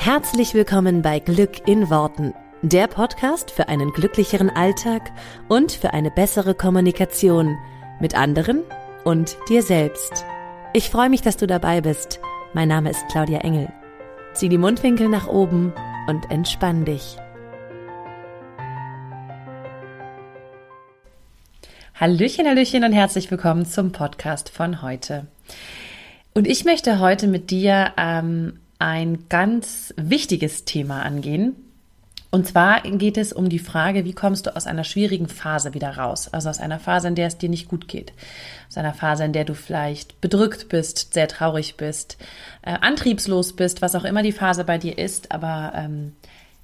Herzlich willkommen bei Glück in Worten, der Podcast für einen glücklicheren Alltag und für eine bessere Kommunikation mit anderen und dir selbst. Ich freue mich, dass du dabei bist. Mein Name ist Claudia Engel. Zieh die Mundwinkel nach oben und entspann dich. Hallöchen, Hallöchen und herzlich willkommen zum Podcast von heute. Und ich möchte heute mit dir ähm, ein ganz wichtiges Thema angehen. Und zwar geht es um die Frage, wie kommst du aus einer schwierigen Phase wieder raus? Also aus einer Phase, in der es dir nicht gut geht. Aus einer Phase, in der du vielleicht bedrückt bist, sehr traurig bist, äh, antriebslos bist, was auch immer die Phase bei dir ist. Aber ähm,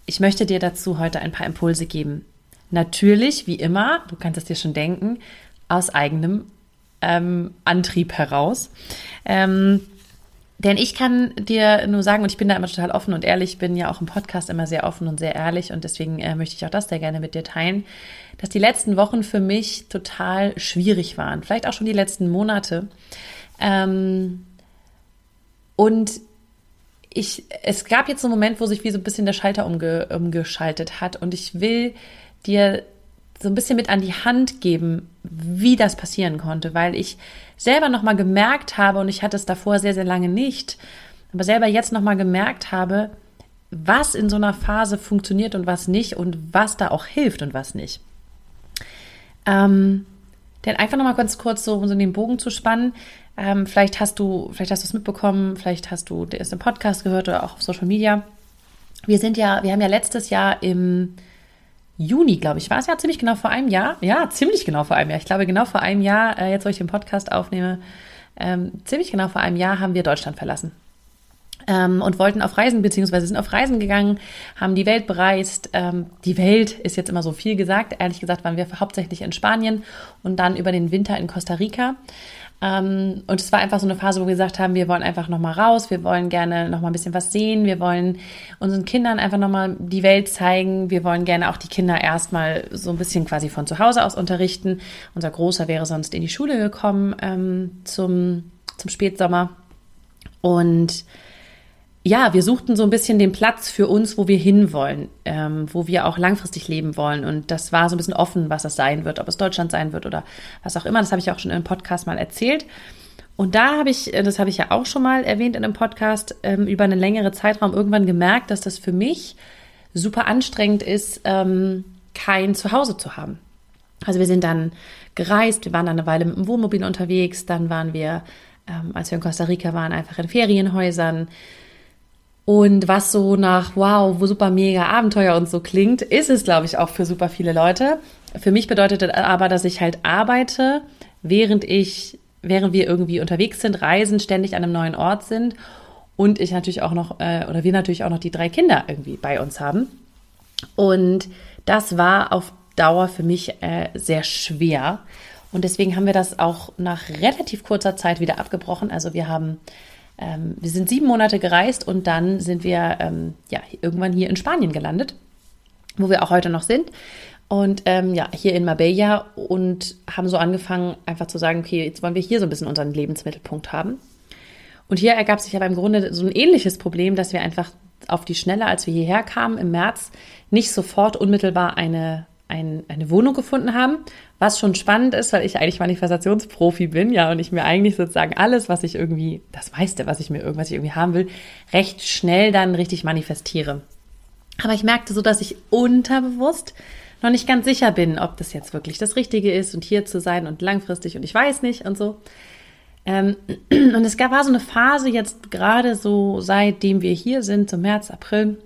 ich möchte dir dazu heute ein paar Impulse geben. Natürlich, wie immer, du kannst es dir schon denken, aus eigenem ähm, Antrieb heraus. Ähm, denn ich kann dir nur sagen, und ich bin da immer total offen und ehrlich, bin ja auch im Podcast immer sehr offen und sehr ehrlich und deswegen äh, möchte ich auch das sehr gerne mit dir teilen, dass die letzten Wochen für mich total schwierig waren, vielleicht auch schon die letzten Monate. Ähm, und ich, es gab jetzt einen Moment, wo sich wie so ein bisschen der Schalter umge, umgeschaltet hat und ich will dir so ein bisschen mit an die Hand geben, wie das passieren konnte, weil ich selber nochmal gemerkt habe, und ich hatte es davor sehr, sehr lange nicht, aber selber jetzt nochmal gemerkt habe, was in so einer Phase funktioniert und was nicht und was da auch hilft und was nicht. Ähm, denn einfach nochmal ganz kurz so, um so den Bogen zu spannen. Ähm, vielleicht hast du, vielleicht hast du es mitbekommen, vielleicht hast du es im Podcast gehört oder auch auf Social Media. Wir sind ja, wir haben ja letztes Jahr im Juni, glaube ich, war es ja ziemlich genau vor einem Jahr. Ja, ziemlich genau vor einem Jahr. Ich glaube, genau vor einem Jahr, äh, jetzt wo ich den Podcast aufnehme, ähm, ziemlich genau vor einem Jahr haben wir Deutschland verlassen. Ähm, und wollten auf Reisen, beziehungsweise sind auf Reisen gegangen, haben die Welt bereist. Ähm, die Welt ist jetzt immer so viel gesagt. Ehrlich gesagt waren wir hauptsächlich in Spanien und dann über den Winter in Costa Rica. Ähm, und es war einfach so eine Phase, wo wir gesagt haben, wir wollen einfach nochmal raus, wir wollen gerne nochmal ein bisschen was sehen, wir wollen unseren Kindern einfach nochmal die Welt zeigen, wir wollen gerne auch die Kinder erstmal so ein bisschen quasi von zu Hause aus unterrichten. Unser Großer wäre sonst in die Schule gekommen ähm, zum, zum Spätsommer. Und ja, wir suchten so ein bisschen den Platz für uns, wo wir hinwollen, ähm, wo wir auch langfristig leben wollen. Und das war so ein bisschen offen, was das sein wird, ob es Deutschland sein wird oder was auch immer. Das habe ich auch schon einem Podcast mal erzählt. Und da habe ich, das habe ich ja auch schon mal erwähnt in einem Podcast, ähm, über einen längeren Zeitraum irgendwann gemerkt, dass das für mich super anstrengend ist, ähm, kein Zuhause zu haben. Also wir sind dann gereist, wir waren dann eine Weile mit dem Wohnmobil unterwegs, dann waren wir, ähm, als wir in Costa Rica waren, einfach in Ferienhäusern. Und was so nach wow, wo super mega Abenteuer und so klingt, ist es, glaube ich, auch für super viele Leute. Für mich bedeutet das aber, dass ich halt arbeite, während ich, während wir irgendwie unterwegs sind, reisen, ständig an einem neuen Ort sind und ich natürlich auch noch, äh, oder wir natürlich auch noch die drei Kinder irgendwie bei uns haben. Und das war auf Dauer für mich äh, sehr schwer. Und deswegen haben wir das auch nach relativ kurzer Zeit wieder abgebrochen. Also wir haben ähm, wir sind sieben Monate gereist und dann sind wir ähm, ja, irgendwann hier in Spanien gelandet, wo wir auch heute noch sind. Und ähm, ja, hier in Marbella und haben so angefangen, einfach zu sagen, okay, jetzt wollen wir hier so ein bisschen unseren Lebensmittelpunkt haben. Und hier ergab sich aber im Grunde so ein ähnliches Problem, dass wir einfach auf die Schnelle, als wir hierher kamen im März, nicht sofort unmittelbar eine ein, eine Wohnung gefunden haben, was schon spannend ist, weil ich eigentlich Manifestationsprofi bin, ja, und ich mir eigentlich sozusagen alles, was ich irgendwie, das meiste, was ich mir irgendwas irgendwie haben will, recht schnell dann richtig manifestiere. Aber ich merkte so, dass ich unterbewusst noch nicht ganz sicher bin, ob das jetzt wirklich das Richtige ist und hier zu sein und langfristig und ich weiß nicht und so. Ähm, und es war so eine Phase jetzt gerade so, seitdem wir hier sind, so März, April,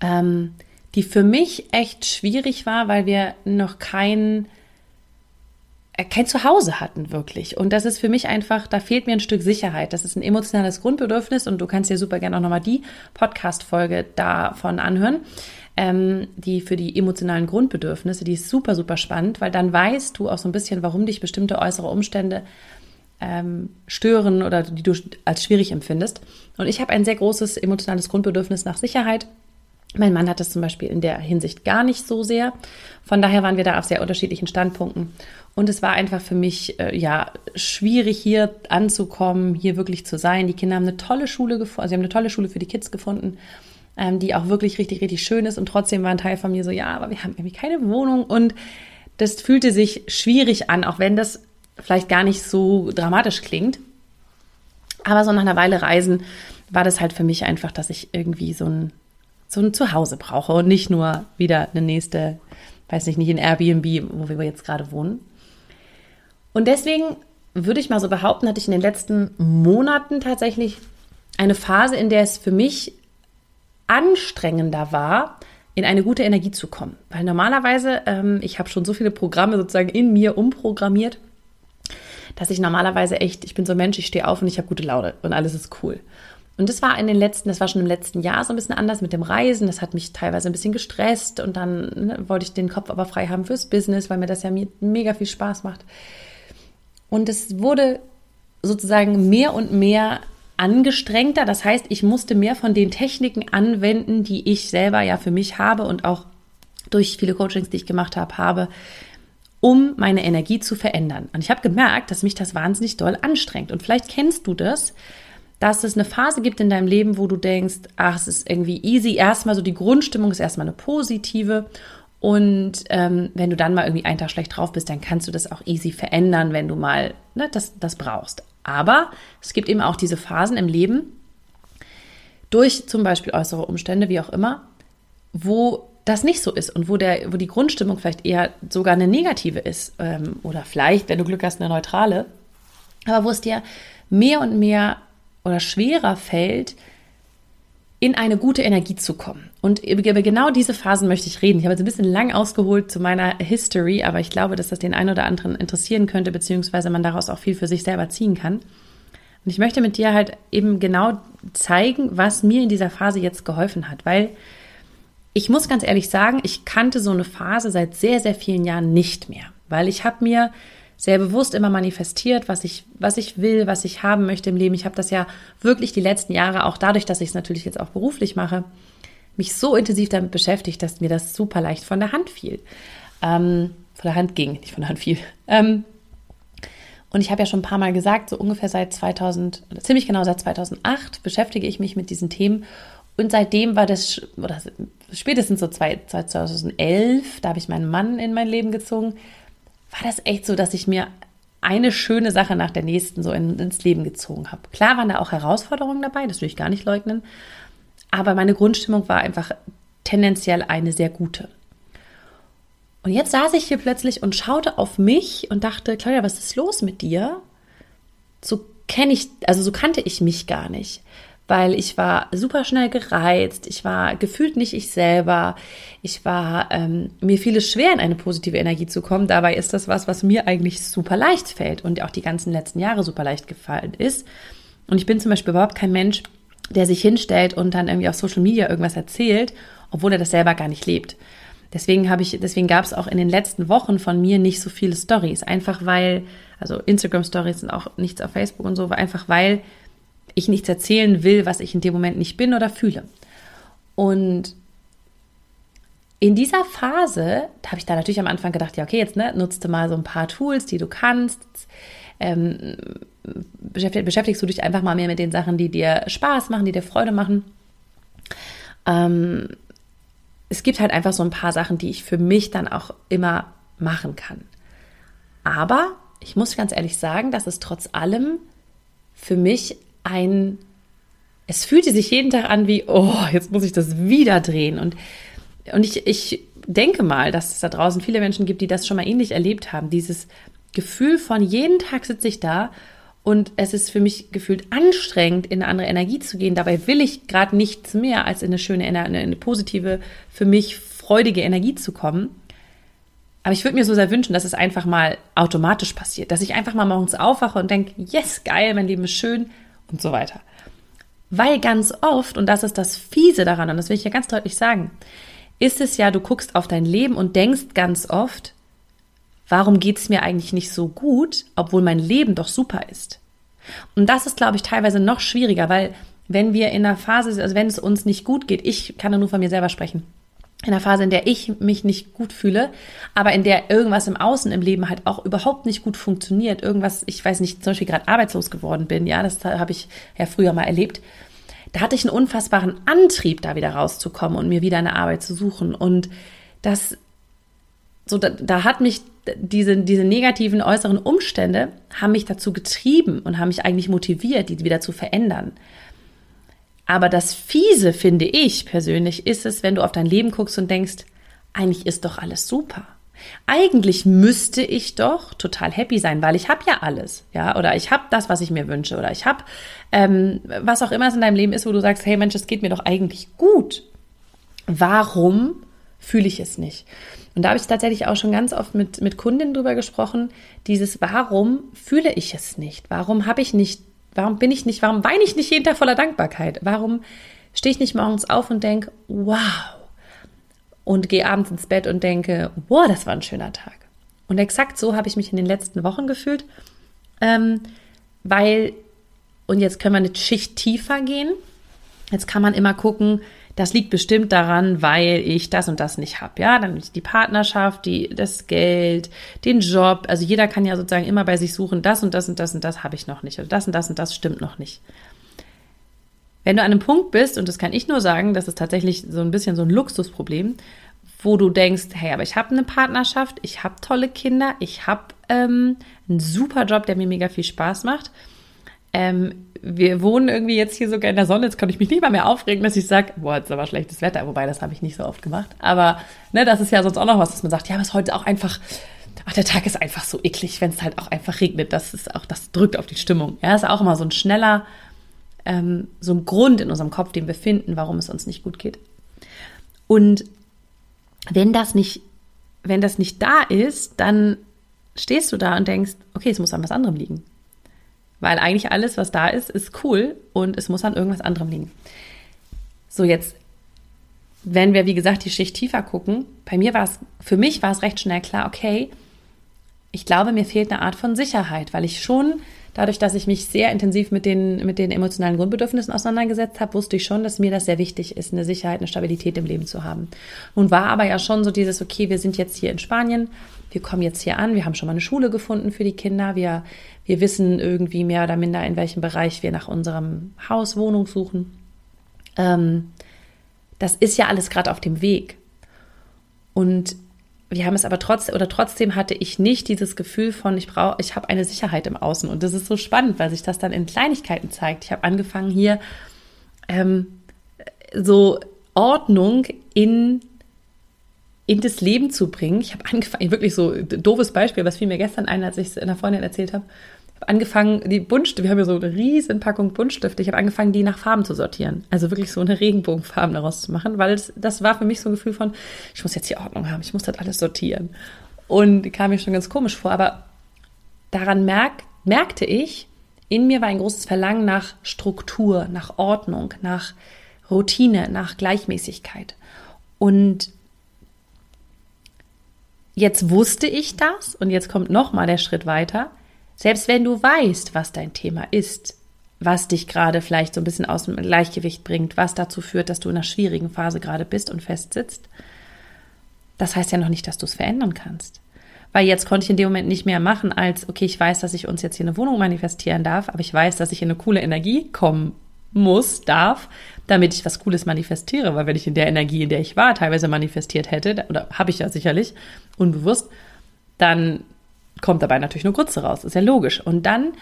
ähm, die für mich echt schwierig war, weil wir noch kein, äh, kein Zuhause hatten, wirklich. Und das ist für mich einfach, da fehlt mir ein Stück Sicherheit. Das ist ein emotionales Grundbedürfnis und du kannst dir super gerne auch nochmal die Podcast-Folge davon anhören. Ähm, die für die emotionalen Grundbedürfnisse, die ist super, super spannend, weil dann weißt du auch so ein bisschen, warum dich bestimmte äußere Umstände ähm, stören oder die du als schwierig empfindest. Und ich habe ein sehr großes emotionales Grundbedürfnis nach Sicherheit mein Mann hat das zum Beispiel in der Hinsicht gar nicht so sehr. Von daher waren wir da auf sehr unterschiedlichen Standpunkten. Und es war einfach für mich äh, ja schwierig hier anzukommen, hier wirklich zu sein. Die Kinder haben eine tolle Schule gefunden, also sie haben eine tolle Schule für die Kids gefunden. ähm, die auch wirklich richtig, richtig schön ist. Und trotzdem war ein Teil von mir so, ja, aber wir haben irgendwie keine Wohnung. Und das fühlte sich schwierig an, auch wenn das vielleicht gar nicht so dramatisch klingt. Aber so nach einer Weile Reisen war das halt für mich einfach, dass ich irgendwie so ein, so ein Zuhause brauche und nicht nur wieder eine nächste, weiß nicht, nicht in Airbnb, wo wir jetzt gerade wohnen. Und deswegen würde ich mal so behaupten, hatte ich in den letzten Monaten tatsächlich eine Phase, in der es für mich anstrengender war, in eine gute Energie zu kommen. Weil normalerweise, ähm, ich habe schon so viele Programme sozusagen in mir umprogrammiert, dass ich normalerweise echt, ich bin so ein Mensch, ich stehe auf und ich habe gute Laune und alles ist cool. Und das war in den letzten, das war schon im letzten Jahr so ein bisschen anders mit dem Reisen. Das hat mich teilweise ein bisschen gestresst und dann ne, wollte ich den Kopf aber frei haben fürs Business, weil mir das ja mega viel Spaß macht. Und es wurde sozusagen mehr und mehr angestrengter. Das heißt, ich musste mehr von den Techniken anwenden, die ich selber ja für mich habe und auch durch viele Coachings, die ich gemacht habe, habe, um meine Energie zu verändern. Und ich habe gemerkt, dass mich das wahnsinnig doll anstrengt. Und vielleicht kennst du das, dass es eine Phase gibt in deinem Leben, wo du denkst, ach, es ist irgendwie easy. Erstmal so die Grundstimmung ist erstmal eine positive. Und ähm, wenn du dann mal irgendwie einen Tag schlecht drauf bist, dann kannst du das auch easy verändern, wenn du mal ne, das, das brauchst. Aber es gibt eben auch diese Phasen im Leben, durch zum Beispiel äußere Umstände, wie auch immer, wo das nicht so ist und wo, der, wo die Grundstimmung vielleicht eher sogar eine negative ist ähm, oder vielleicht, wenn du Glück hast, eine neutrale, aber wo es dir mehr und mehr oder schwerer fällt, in eine gute Energie zu kommen. Und über genau diese Phasen möchte ich reden. Ich habe jetzt ein bisschen lang ausgeholt zu meiner History, aber ich glaube, dass das den einen oder anderen interessieren könnte, beziehungsweise man daraus auch viel für sich selber ziehen kann. Und ich möchte mit dir halt eben genau zeigen, was mir in dieser Phase jetzt geholfen hat, weil ich muss ganz ehrlich sagen, ich kannte so eine Phase seit sehr, sehr vielen Jahren nicht mehr, weil ich habe mir sehr bewusst immer manifestiert, was ich, was ich will, was ich haben möchte im Leben. Ich habe das ja wirklich die letzten Jahre, auch dadurch, dass ich es natürlich jetzt auch beruflich mache, mich so intensiv damit beschäftigt, dass mir das super leicht von der Hand fiel. Ähm, von der Hand ging, nicht von der Hand fiel. Ähm, und ich habe ja schon ein paar Mal gesagt, so ungefähr seit 2000, oder ziemlich genau seit 2008 beschäftige ich mich mit diesen Themen. Und seitdem war das, oder spätestens so 2011, da habe ich meinen Mann in mein Leben gezogen, war das echt so, dass ich mir eine schöne Sache nach der nächsten so in, ins Leben gezogen habe. Klar waren da auch Herausforderungen dabei, das will ich gar nicht leugnen, aber meine Grundstimmung war einfach tendenziell eine sehr gute. Und jetzt saß ich hier plötzlich und schaute auf mich und dachte, Claudia, was ist los mit dir? So kenne ich, also so kannte ich mich gar nicht weil ich war super schnell gereizt, ich war gefühlt nicht ich selber, ich war, ähm, mir fiel es schwer, in eine positive Energie zu kommen. Dabei ist das was, was mir eigentlich super leicht fällt und auch die ganzen letzten Jahre super leicht gefallen ist. Und ich bin zum Beispiel überhaupt kein Mensch, der sich hinstellt und dann irgendwie auf Social Media irgendwas erzählt, obwohl er das selber gar nicht lebt. Deswegen habe ich, deswegen gab es auch in den letzten Wochen von mir nicht so viele Stories, einfach weil, also Instagram Stories sind auch nichts auf Facebook und so, einfach weil ich nichts erzählen will, was ich in dem Moment nicht bin oder fühle. Und in dieser Phase, da habe ich da natürlich am Anfang gedacht, ja, okay, jetzt ne, nutzt du mal so ein paar Tools, die du kannst. Ähm, beschäftigst, du dich einfach mal mehr mit den Sachen, die dir Spaß machen, die dir Freude machen. Ähm, es gibt halt einfach so ein paar Sachen, die ich für mich dann auch immer machen kann. Aber ich muss ganz ehrlich sagen, dass es trotz allem für mich ein, es fühlte sich jeden Tag an wie, oh, jetzt muss ich das wieder drehen. Und, und ich, ich denke mal, dass es da draußen viele Menschen gibt, die das schon mal ähnlich erlebt haben. Dieses Gefühl von jeden Tag sitze ich da und es ist für mich gefühlt anstrengend, in eine andere Energie zu gehen. Dabei will ich gerade nichts mehr, als in eine schöne, eine, eine positive, für mich freudige Energie zu kommen. Aber ich würde mir so sehr wünschen, dass es einfach mal automatisch passiert, dass ich einfach mal morgens aufwache und denke, yes, geil, mein Leben ist schön, und so weiter. Weil ganz oft, und das ist das Fiese daran, und das will ich ja ganz deutlich sagen, ist es ja, du guckst auf dein Leben und denkst ganz oft, warum geht es mir eigentlich nicht so gut, obwohl mein Leben doch super ist. Und das ist, glaube ich, teilweise noch schwieriger, weil wenn wir in einer Phase, also wenn es uns nicht gut geht, ich kann nur von mir selber sprechen, in einer Phase, in der ich mich nicht gut fühle, aber in der irgendwas im Außen im Leben halt auch überhaupt nicht gut funktioniert, irgendwas, ich weiß nicht, zum Beispiel gerade arbeitslos geworden bin, ja, das habe ich ja früher mal erlebt, da hatte ich einen unfassbaren Antrieb, da wieder rauszukommen und mir wieder eine Arbeit zu suchen. Und das, so, da, da hat mich diese, diese negativen äußeren Umstände haben mich dazu getrieben und haben mich eigentlich motiviert, die wieder zu verändern. Aber das Fiese, finde ich persönlich, ist es, wenn du auf dein Leben guckst und denkst, eigentlich ist doch alles super. Eigentlich müsste ich doch total happy sein, weil ich habe ja alles, ja, oder ich habe das, was ich mir wünsche, oder ich habe ähm, was auch immer es in deinem Leben ist, wo du sagst, hey Mensch, es geht mir doch eigentlich gut. Warum fühle ich es nicht? Und da habe ich tatsächlich auch schon ganz oft mit, mit Kundinnen drüber gesprochen, dieses Warum fühle ich es nicht? Warum habe ich nicht Warum bin ich nicht, warum weine ich nicht jeden Tag voller Dankbarkeit? Warum stehe ich nicht morgens auf und denke, wow, und gehe abends ins Bett und denke, wow, das war ein schöner Tag. Und exakt so habe ich mich in den letzten Wochen gefühlt, ähm, weil, und jetzt können wir eine Schicht tiefer gehen. Jetzt kann man immer gucken, das liegt bestimmt daran, weil ich das und das nicht habe. Ja, dann die Partnerschaft, die, das Geld, den Job. Also jeder kann ja sozusagen immer bei sich suchen, das und das und das und das habe ich noch nicht. Oder das und das und das stimmt noch nicht. Wenn du an einem Punkt bist, und das kann ich nur sagen, das ist tatsächlich so ein bisschen so ein Luxusproblem, wo du denkst, hey, aber ich habe eine Partnerschaft, ich habe tolle Kinder, ich habe ähm, einen super Job, der mir mega viel Spaß macht. Ähm, wir wohnen irgendwie jetzt hier sogar in der Sonne. Jetzt kann ich mich nicht mal mehr aufregen, dass ich sage, boah, jetzt ist aber schlechtes Wetter. Wobei, das habe ich nicht so oft gemacht. Aber ne, das ist ja sonst auch noch was, dass man sagt, ja, aber es ist heute auch einfach, ach, der Tag ist einfach so eklig, wenn es halt auch einfach regnet. Das ist auch, das drückt auf die Stimmung. Ja, ist auch immer so ein schneller, ähm, so ein Grund in unserem Kopf, den wir finden, warum es uns nicht gut geht. Und wenn das nicht, wenn das nicht da ist, dann stehst du da und denkst, okay, es muss an was anderem liegen. Weil eigentlich alles, was da ist, ist cool und es muss an irgendwas anderem liegen. So, jetzt, wenn wir, wie gesagt, die Schicht tiefer gucken, bei mir war es, für mich war es recht schnell klar, okay, ich glaube, mir fehlt eine Art von Sicherheit, weil ich schon, dadurch, dass ich mich sehr intensiv mit den, mit den emotionalen Grundbedürfnissen auseinandergesetzt habe, wusste ich schon, dass mir das sehr wichtig ist, eine Sicherheit, eine Stabilität im Leben zu haben. Nun war aber ja schon so dieses, okay, wir sind jetzt hier in Spanien, wir kommen jetzt hier an, wir haben schon mal eine Schule gefunden für die Kinder, wir, wir wissen irgendwie mehr oder minder, in welchem Bereich wir nach unserem Haus Wohnung suchen. Ähm, das ist ja alles gerade auf dem Weg. Und wir haben es aber trotzdem, oder trotzdem hatte ich nicht dieses Gefühl von, ich brauche, ich habe eine Sicherheit im Außen. Und das ist so spannend, weil sich das dann in Kleinigkeiten zeigt. Ich habe angefangen hier ähm, so Ordnung in in das Leben zu bringen. Ich habe angefangen, wirklich so doofes Beispiel, was fiel mir gestern ein, als ich es einer Freundin erzählt habe. Ich habe angefangen, die Buntstifte, wir haben ja so eine riesen Packung Buntstifte, ich habe angefangen, die nach Farben zu sortieren. Also wirklich so eine Regenbogenfarben daraus zu machen, weil es, das war für mich so ein Gefühl von, ich muss jetzt hier Ordnung haben, ich muss das alles sortieren. Und die kam mir schon ganz komisch vor, aber daran merk, merkte ich, in mir war ein großes Verlangen nach Struktur, nach Ordnung, nach Routine, nach Gleichmäßigkeit. Und Jetzt wusste ich das und jetzt kommt noch mal der Schritt weiter. Selbst wenn du weißt, was dein Thema ist, was dich gerade vielleicht so ein bisschen aus dem Gleichgewicht bringt, was dazu führt, dass du in einer schwierigen Phase gerade bist und festsitzt, das heißt ja noch nicht, dass du es verändern kannst. Weil jetzt konnte ich in dem Moment nicht mehr machen, als, okay, ich weiß, dass ich uns jetzt hier eine Wohnung manifestieren darf, aber ich weiß, dass ich in eine coole Energie kommen muss, darf, damit ich was Cooles manifestiere. Weil wenn ich in der Energie, in der ich war, teilweise manifestiert hätte, oder habe ich ja sicherlich, unbewusst, dann kommt dabei natürlich nur Grütze raus. Ist ja logisch. Und dann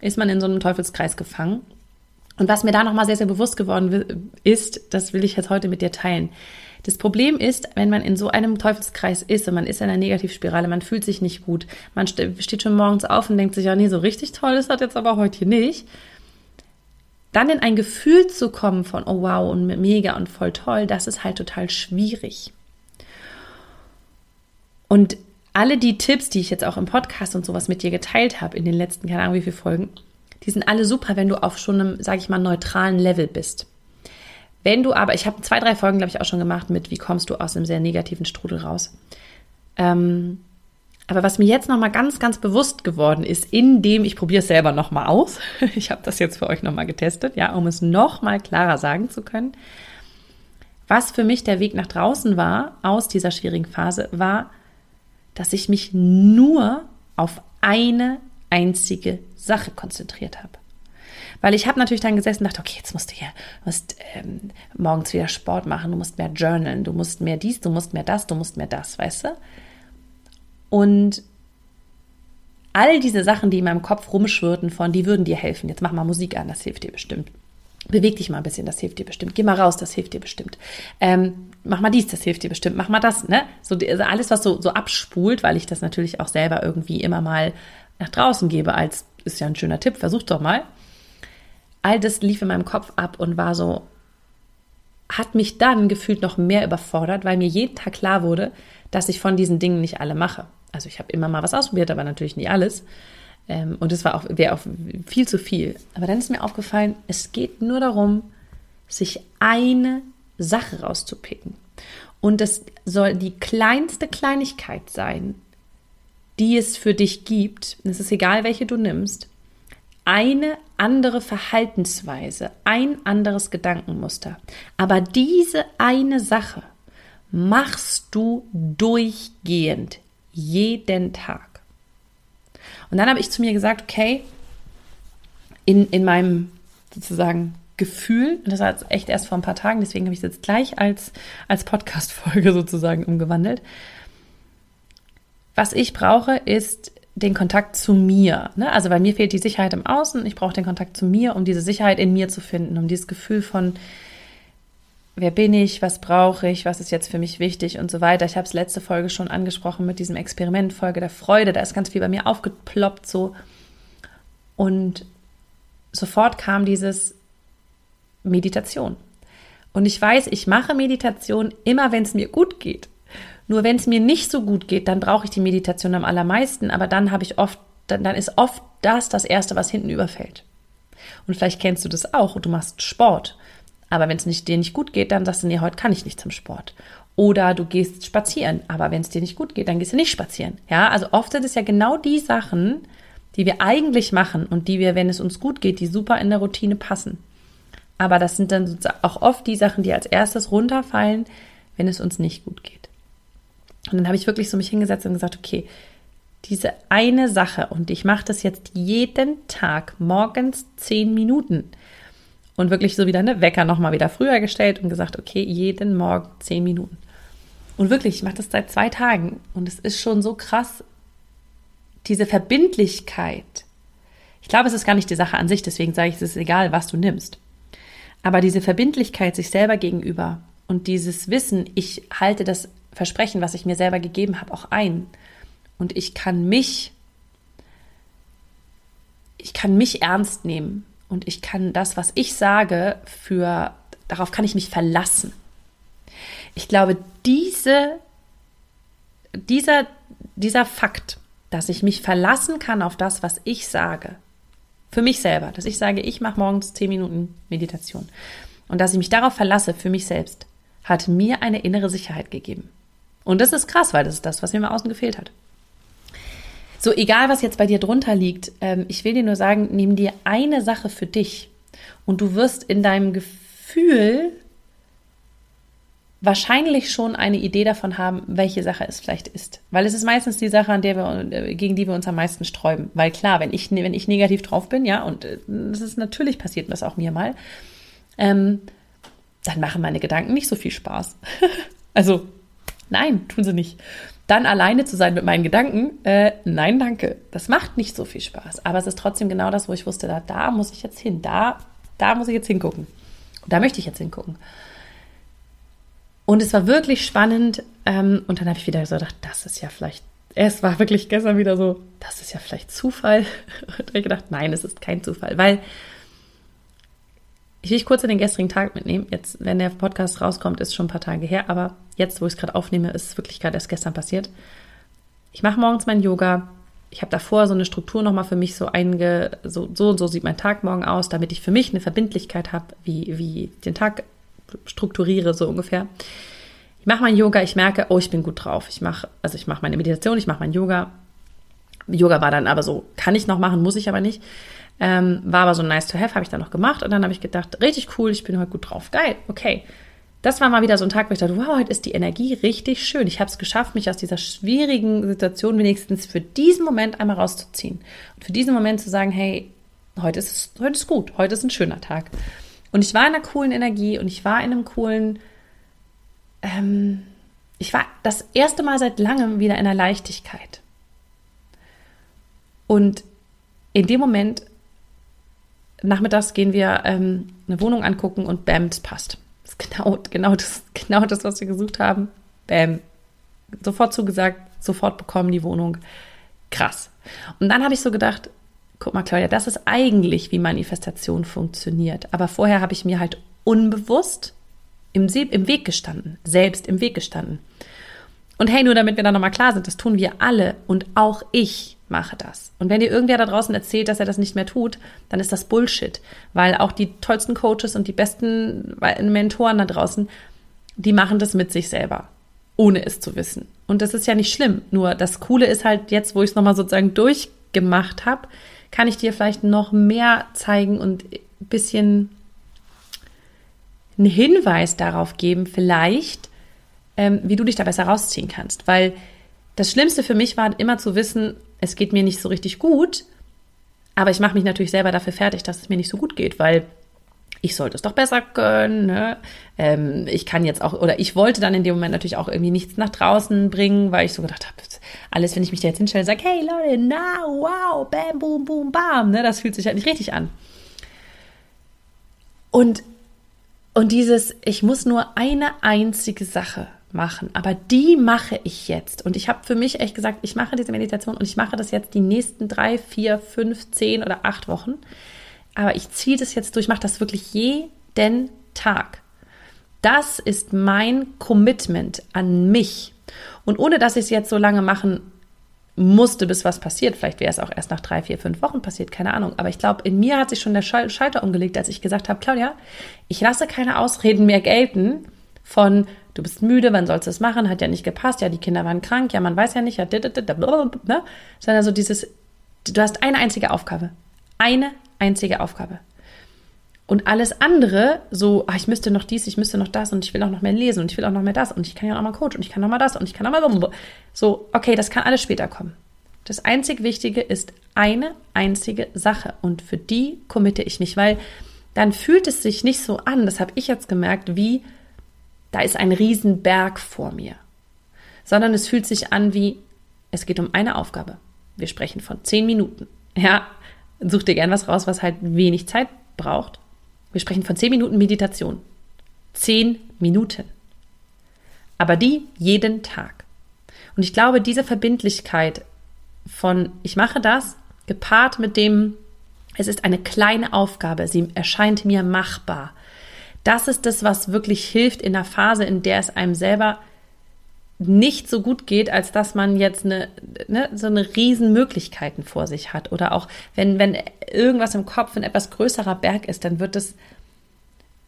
ist man in so einem Teufelskreis gefangen. Und was mir da nochmal sehr, sehr bewusst geworden ist, das will ich jetzt heute mit dir teilen. Das Problem ist, wenn man in so einem Teufelskreis ist und man ist in einer Negativspirale, man fühlt sich nicht gut, man steht schon morgens auf und denkt sich, ja, nee, so richtig toll ist das jetzt aber heute nicht dann in ein Gefühl zu kommen von, oh wow, und mega und voll toll, das ist halt total schwierig. Und alle die Tipps, die ich jetzt auch im Podcast und sowas mit dir geteilt habe, in den letzten, keine Ahnung wie viele Folgen, die sind alle super, wenn du auf schon einem, sage ich mal, neutralen Level bist. Wenn du aber, ich habe zwei, drei Folgen, glaube ich, auch schon gemacht mit, wie kommst du aus einem sehr negativen Strudel raus. Ähm, aber was mir jetzt nochmal ganz, ganz bewusst geworden ist, indem ich probiere es selber nochmal aus. Ich habe das jetzt für euch nochmal getestet, ja, um es nochmal klarer sagen zu können. Was für mich der Weg nach draußen war, aus dieser schwierigen Phase, war, dass ich mich nur auf eine einzige Sache konzentriert habe. Weil ich habe natürlich dann gesessen und dachte, okay, jetzt musst du hier musst, ähm, morgens wieder Sport machen, du musst mehr journalen, du musst mehr dies, du musst mehr das, du musst mehr das, weißt du? Und all diese Sachen, die in meinem Kopf rumschwirrten von, die würden dir helfen. Jetzt mach mal Musik an, das hilft dir bestimmt. Beweg dich mal ein bisschen, das hilft dir bestimmt. Geh mal raus, das hilft dir bestimmt. Ähm, mach mal dies, das hilft dir bestimmt. Mach mal das, ne? So also alles, was so, so abspult, weil ich das natürlich auch selber irgendwie immer mal nach draußen gebe, als ist ja ein schöner Tipp, versuch doch mal. All das lief in meinem Kopf ab und war so, hat mich dann gefühlt noch mehr überfordert, weil mir jeden Tag klar wurde, dass ich von diesen Dingen nicht alle mache. Also ich habe immer mal was ausprobiert, aber natürlich nicht alles. Ähm, und es war auch, wäre auch viel zu viel. Aber dann ist mir aufgefallen, es geht nur darum, sich eine Sache rauszupicken. Und es soll die kleinste Kleinigkeit sein, die es für dich gibt. Es ist egal, welche du nimmst. Eine andere Verhaltensweise, ein anderes Gedankenmuster. Aber diese eine Sache machst du durchgehend, jeden Tag. Und dann habe ich zu mir gesagt, okay, in, in meinem sozusagen Gefühl, und das war jetzt echt erst vor ein paar Tagen, deswegen habe ich es jetzt gleich als, als Podcast-Folge sozusagen umgewandelt. Was ich brauche, ist den Kontakt zu mir. Ne? Also bei mir fehlt die Sicherheit im Außen. Ich brauche den Kontakt zu mir, um diese Sicherheit in mir zu finden, um dieses Gefühl von, wer bin ich, was brauche ich, was ist jetzt für mich wichtig und so weiter. Ich habe es letzte Folge schon angesprochen mit diesem Experiment, Folge der Freude. Da ist ganz viel bei mir aufgeploppt so. Und sofort kam dieses Meditation. Und ich weiß, ich mache Meditation immer, wenn es mir gut geht. Nur wenn es mir nicht so gut geht, dann brauche ich die Meditation am allermeisten. Aber dann habe ich oft, dann, dann ist oft das das Erste, was hinten überfällt. Und vielleicht kennst du das auch. Du machst Sport aber wenn es dir nicht gut geht, dann sagst du, nee, heute kann ich nicht zum Sport. Oder du gehst spazieren, aber wenn es dir nicht gut geht, dann gehst du nicht spazieren. Ja, also oft sind es ja genau die Sachen, die wir eigentlich machen und die wir, wenn es uns gut geht, die super in der Routine passen. Aber das sind dann auch oft die Sachen, die als erstes runterfallen, wenn es uns nicht gut geht. Und dann habe ich wirklich so mich hingesetzt und gesagt, okay, diese eine Sache und ich mache das jetzt jeden Tag morgens zehn Minuten und wirklich so wieder eine Wecker nochmal wieder früher gestellt und gesagt, okay, jeden Morgen zehn Minuten. Und wirklich, ich mache das seit zwei Tagen und es ist schon so krass, diese Verbindlichkeit. Ich glaube, es ist gar nicht die Sache an sich, deswegen sage ich, es ist egal, was du nimmst. Aber diese Verbindlichkeit sich selber gegenüber und dieses Wissen, ich halte das Versprechen, was ich mir selber gegeben habe, auch ein. Und ich kann mich, ich kann mich ernst nehmen und ich kann das, was ich sage, für darauf kann ich mich verlassen. Ich glaube, diese, dieser, dieser Fakt, dass ich mich verlassen kann auf das, was ich sage, für mich selber, dass ich sage, ich mache morgens zehn Minuten Meditation und dass ich mich darauf verlasse für mich selbst, hat mir eine innere Sicherheit gegeben. Und das ist krass, weil das ist das, was mir im Außen gefehlt hat. So, egal was jetzt bei dir drunter liegt, ähm, ich will dir nur sagen, nimm dir eine Sache für dich und du wirst in deinem Gefühl wahrscheinlich schon eine Idee davon haben, welche Sache es vielleicht ist. Weil es ist meistens die Sache, an der wir, äh, gegen die wir uns am meisten sträuben. Weil klar, wenn ich, wenn ich negativ drauf bin, ja, und äh, das ist natürlich passiert, das auch mir mal, ähm, dann machen meine Gedanken nicht so viel Spaß. also, nein, tun sie nicht. Dann alleine zu sein mit meinen Gedanken, äh, nein, danke. Das macht nicht so viel Spaß. Aber es ist trotzdem genau das, wo ich wusste, da, da muss ich jetzt hin, da, da muss ich jetzt hingucken. Da möchte ich jetzt hingucken. Und es war wirklich spannend. Ähm, und dann habe ich wieder so gedacht, das ist ja vielleicht, es war wirklich gestern wieder so, das ist ja vielleicht Zufall. Und ich gedacht, nein, es ist kein Zufall, weil ich will kurz in den gestrigen Tag mitnehmen. Jetzt, wenn der Podcast rauskommt, ist schon ein paar Tage her, aber jetzt, wo ich es gerade aufnehme, ist es wirklich gerade erst gestern passiert. Ich mache morgens mein Yoga. Ich habe davor so eine Struktur nochmal für mich so einge, so, so und so sieht mein Tag morgen aus, damit ich für mich eine Verbindlichkeit habe, wie, wie den Tag strukturiere, so ungefähr. Ich mache mein Yoga, ich merke, oh, ich bin gut drauf. Ich mache, also ich mache meine Meditation, ich mache mein Yoga. Yoga war dann aber so, kann ich noch machen, muss ich aber nicht. Ähm, war aber so nice to have, habe ich dann noch gemacht und dann habe ich gedacht, richtig cool, ich bin heute gut drauf. Geil, okay. Das war mal wieder so ein Tag, wo ich dachte, wow, heute ist die Energie richtig schön. Ich habe es geschafft, mich aus dieser schwierigen Situation wenigstens für diesen Moment einmal rauszuziehen. Und für diesen Moment zu sagen, hey, heute ist, heute ist gut, heute ist ein schöner Tag. Und ich war in einer coolen Energie und ich war in einem coolen, ähm, ich war das erste Mal seit langem wieder in einer Leichtigkeit. Und in dem Moment, nachmittags gehen wir ähm, eine Wohnung angucken und bam, das passt. Das ist genau, genau, das, genau das, was wir gesucht haben. Bam. Sofort zugesagt, sofort bekommen die Wohnung. Krass. Und dann habe ich so gedacht, guck mal, Claudia, das ist eigentlich, wie Manifestation funktioniert. Aber vorher habe ich mir halt unbewusst im, im Weg gestanden, selbst im Weg gestanden. Und hey, nur damit wir da nochmal klar sind, das tun wir alle und auch ich mache das. Und wenn dir irgendwer da draußen erzählt, dass er das nicht mehr tut, dann ist das Bullshit, weil auch die tollsten Coaches und die besten Mentoren da draußen, die machen das mit sich selber, ohne es zu wissen. Und das ist ja nicht schlimm. Nur das Coole ist halt jetzt, wo ich es nochmal sozusagen durchgemacht habe, kann ich dir vielleicht noch mehr zeigen und ein bisschen einen Hinweis darauf geben, vielleicht, ähm, wie du dich da besser rausziehen kannst. Weil das Schlimmste für mich war immer zu wissen, es geht mir nicht so richtig gut, aber ich mache mich natürlich selber dafür fertig, dass es mir nicht so gut geht, weil ich sollte es doch besser können. Ne? Ähm, ich kann jetzt auch, oder ich wollte dann in dem Moment natürlich auch irgendwie nichts nach draußen bringen, weil ich so gedacht habe, alles, wenn ich mich da jetzt hinstelle, sage, hey Leute, na, wow, bam, boom, boom, bam, ne? das fühlt sich halt nicht richtig an. Und, und dieses, ich muss nur eine einzige Sache machen. Aber die mache ich jetzt. Und ich habe für mich echt gesagt, ich mache diese Meditation und ich mache das jetzt die nächsten drei, vier, fünf, zehn oder acht Wochen. Aber ich ziehe das jetzt durch, mache das wirklich jeden Tag. Das ist mein Commitment an mich. Und ohne dass ich es jetzt so lange machen musste, bis was passiert, vielleicht wäre es auch erst nach drei, vier, fünf Wochen passiert, keine Ahnung. Aber ich glaube, in mir hat sich schon der Schalter umgelegt, als ich gesagt habe, Claudia, ich lasse keine Ausreden mehr gelten von du bist müde, wann sollst du es machen, hat ja nicht gepasst, ja, die Kinder waren krank, ja, man weiß ja nicht, ja, ne? sondern so dieses, du hast eine einzige Aufgabe. Eine einzige Aufgabe. Und alles andere, so, ach, ich müsste noch dies, ich müsste noch das und ich will auch noch mehr lesen und ich will auch noch mehr das und ich kann ja auch mal Coach und ich kann noch mal das und ich kann noch mal so, okay, das kann alles später kommen. Das einzig Wichtige ist eine einzige Sache und für die committe ich mich, weil dann fühlt es sich nicht so an, das habe ich jetzt gemerkt, wie da ist ein Riesenberg vor mir, sondern es fühlt sich an wie, es geht um eine Aufgabe. Wir sprechen von zehn Minuten. Ja, such dir gern was raus, was halt wenig Zeit braucht. Wir sprechen von zehn Minuten Meditation. Zehn Minuten. Aber die jeden Tag. Und ich glaube, diese Verbindlichkeit von ich mache das, gepaart mit dem, es ist eine kleine Aufgabe, sie erscheint mir machbar, das ist das, was wirklich hilft in der Phase, in der es einem selber nicht so gut geht, als dass man jetzt eine, ne, so eine riesen Möglichkeiten vor sich hat. Oder auch wenn, wenn irgendwas im Kopf ein etwas größerer Berg ist, dann wird es,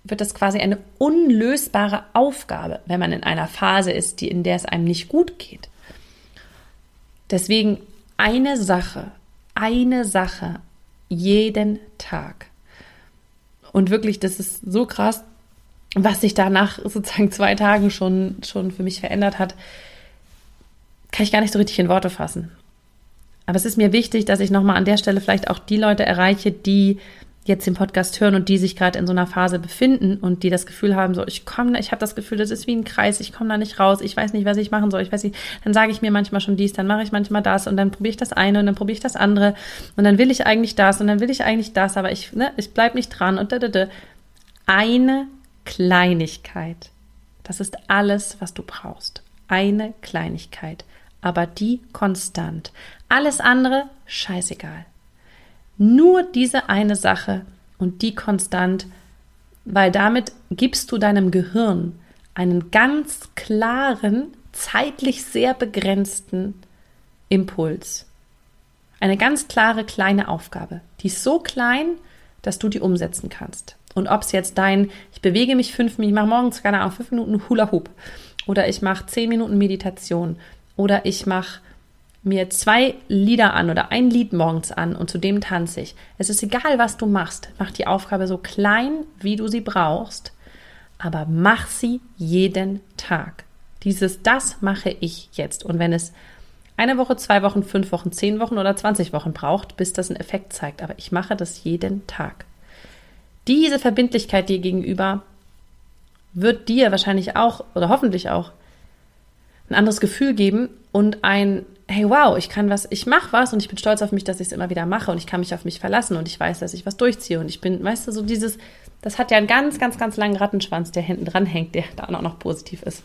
wird das quasi eine unlösbare Aufgabe, wenn man in einer Phase ist, die, in der es einem nicht gut geht. Deswegen eine Sache, eine Sache jeden Tag. Und wirklich, das ist so krass, was sich da nach sozusagen zwei Tagen schon, schon für mich verändert hat, kann ich gar nicht so richtig in Worte fassen. Aber es ist mir wichtig, dass ich nochmal an der Stelle vielleicht auch die Leute erreiche, die jetzt den Podcast hören und die sich gerade in so einer Phase befinden und die das Gefühl haben, so ich komme, ich habe das Gefühl, das ist wie ein Kreis, ich komme da nicht raus, ich weiß nicht, was ich machen soll, ich weiß nicht, dann sage ich mir manchmal schon dies, dann mache ich manchmal das und dann probiere ich das eine und dann probiere ich das andere und dann will ich eigentlich das und dann will ich eigentlich das, aber ich, ne, ich bleib nicht dran und da, da, da. Eine Kleinigkeit. Das ist alles, was du brauchst. Eine Kleinigkeit, aber die konstant. Alles andere, scheißegal. Nur diese eine Sache und die konstant, weil damit gibst du deinem Gehirn einen ganz klaren, zeitlich sehr begrenzten Impuls. Eine ganz klare kleine Aufgabe. Die ist so klein, dass du die umsetzen kannst. Und ob es jetzt dein, ich bewege mich fünf Minuten, ich mache morgens, keine Ahnung, fünf Minuten Hula Hoop oder ich mache zehn Minuten Meditation oder ich mache mir zwei Lieder an oder ein Lied morgens an und zu dem tanze ich. Es ist egal, was du machst. Mach die Aufgabe so klein, wie du sie brauchst, aber mach sie jeden Tag. Dieses, das mache ich jetzt. Und wenn es eine Woche, zwei Wochen, fünf Wochen, zehn Wochen oder 20 Wochen braucht, bis das einen Effekt zeigt. Aber ich mache das jeden Tag. Diese Verbindlichkeit dir gegenüber wird dir wahrscheinlich auch oder hoffentlich auch ein anderes Gefühl geben und ein hey wow, ich kann was, ich mache was und ich bin stolz auf mich, dass ich es immer wieder mache und ich kann mich auf mich verlassen und ich weiß, dass ich was durchziehe und ich bin, weißt du, so dieses, das hat ja einen ganz, ganz, ganz langen Rattenschwanz, der hinten dran hängt, der da auch noch positiv ist.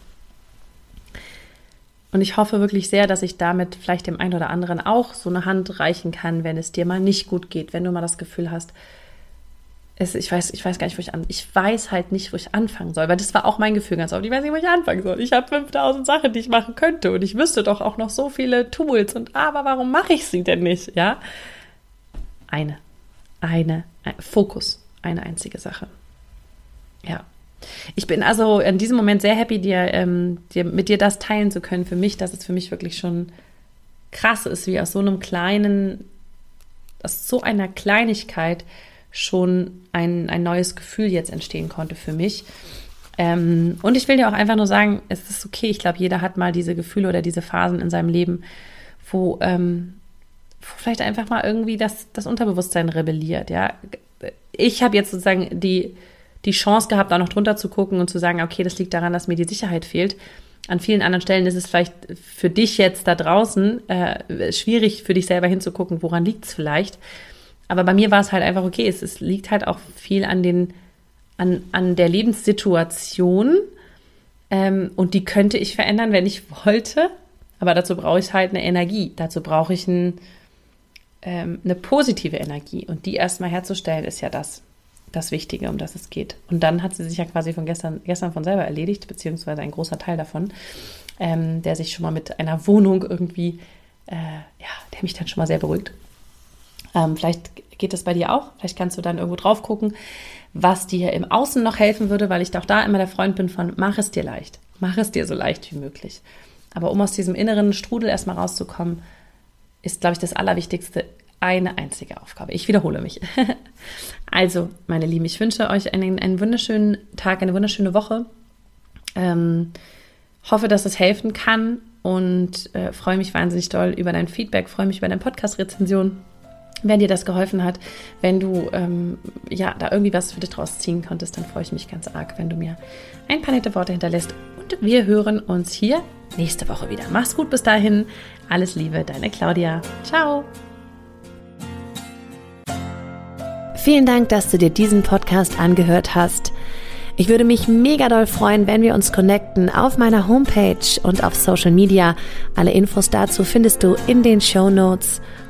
Und ich hoffe wirklich sehr, dass ich damit vielleicht dem einen oder anderen auch so eine Hand reichen kann, wenn es dir mal nicht gut geht, wenn du mal das Gefühl hast, es, ich, weiß, ich weiß gar nicht, wo ich an. Ich weiß halt nicht, wo ich anfangen soll, weil das war auch mein Gefühl ganz oft. Ich weiß nicht, wo ich anfangen soll. Ich habe 5000 Sachen, die ich machen könnte und ich wüsste doch auch noch so viele Tools und aber warum mache ich sie denn nicht? Ja, eine, eine, ein Fokus, eine einzige Sache. Ja. Ich bin also in diesem Moment sehr happy, dir, ähm, dir, mit dir das teilen zu können. Für mich, dass es für mich wirklich schon krass ist, wie aus so einem kleinen, aus so einer Kleinigkeit schon ein, ein neues Gefühl jetzt entstehen konnte für mich. Ähm, und ich will dir auch einfach nur sagen, es ist okay. Ich glaube, jeder hat mal diese Gefühle oder diese Phasen in seinem Leben, wo, ähm, wo vielleicht einfach mal irgendwie das, das Unterbewusstsein rebelliert. Ja, ich habe jetzt sozusagen die, die Chance gehabt, da noch drunter zu gucken und zu sagen, okay, das liegt daran, dass mir die Sicherheit fehlt. An vielen anderen Stellen ist es vielleicht für dich jetzt da draußen äh, schwierig, für dich selber hinzugucken, woran liegt es vielleicht. Aber bei mir war es halt einfach okay. Es, es liegt halt auch viel an den, an, an der Lebenssituation. Ähm, und die könnte ich verändern, wenn ich wollte. Aber dazu brauche ich halt eine Energie. Dazu brauche ich ein, ähm, eine positive Energie. Und die erstmal herzustellen, ist ja das, das Wichtige, um das es geht. Und dann hat sie sich ja quasi von gestern, gestern von selber erledigt, beziehungsweise ein großer Teil davon, ähm, der sich schon mal mit einer Wohnung irgendwie, äh, ja, der mich dann schon mal sehr beruhigt. Ähm, vielleicht geht das bei dir auch. Vielleicht kannst du dann irgendwo drauf gucken, was dir im Außen noch helfen würde, weil ich auch da immer der Freund bin von, mach es dir leicht. Mach es dir so leicht wie möglich. Aber um aus diesem inneren Strudel erstmal rauszukommen, ist, glaube ich, das Allerwichtigste eine einzige Aufgabe. Ich wiederhole mich. also, meine Lieben, ich wünsche euch einen, einen wunderschönen Tag, eine wunderschöne Woche. Ähm, hoffe, dass es helfen kann und äh, freue mich wahnsinnig doll über dein Feedback, freue mich über deine Podcast-Rezension wenn dir das geholfen hat, wenn du ähm, ja da irgendwie was für dich draus ziehen konntest, dann freue ich mich ganz arg, wenn du mir ein paar nette Worte hinterlässt. Und wir hören uns hier nächste Woche wieder. Mach's gut bis dahin. Alles Liebe, deine Claudia. Ciao. Vielen Dank, dass du dir diesen Podcast angehört hast. Ich würde mich mega doll freuen, wenn wir uns connecten auf meiner Homepage und auf Social Media. Alle Infos dazu findest du in den Show Notes.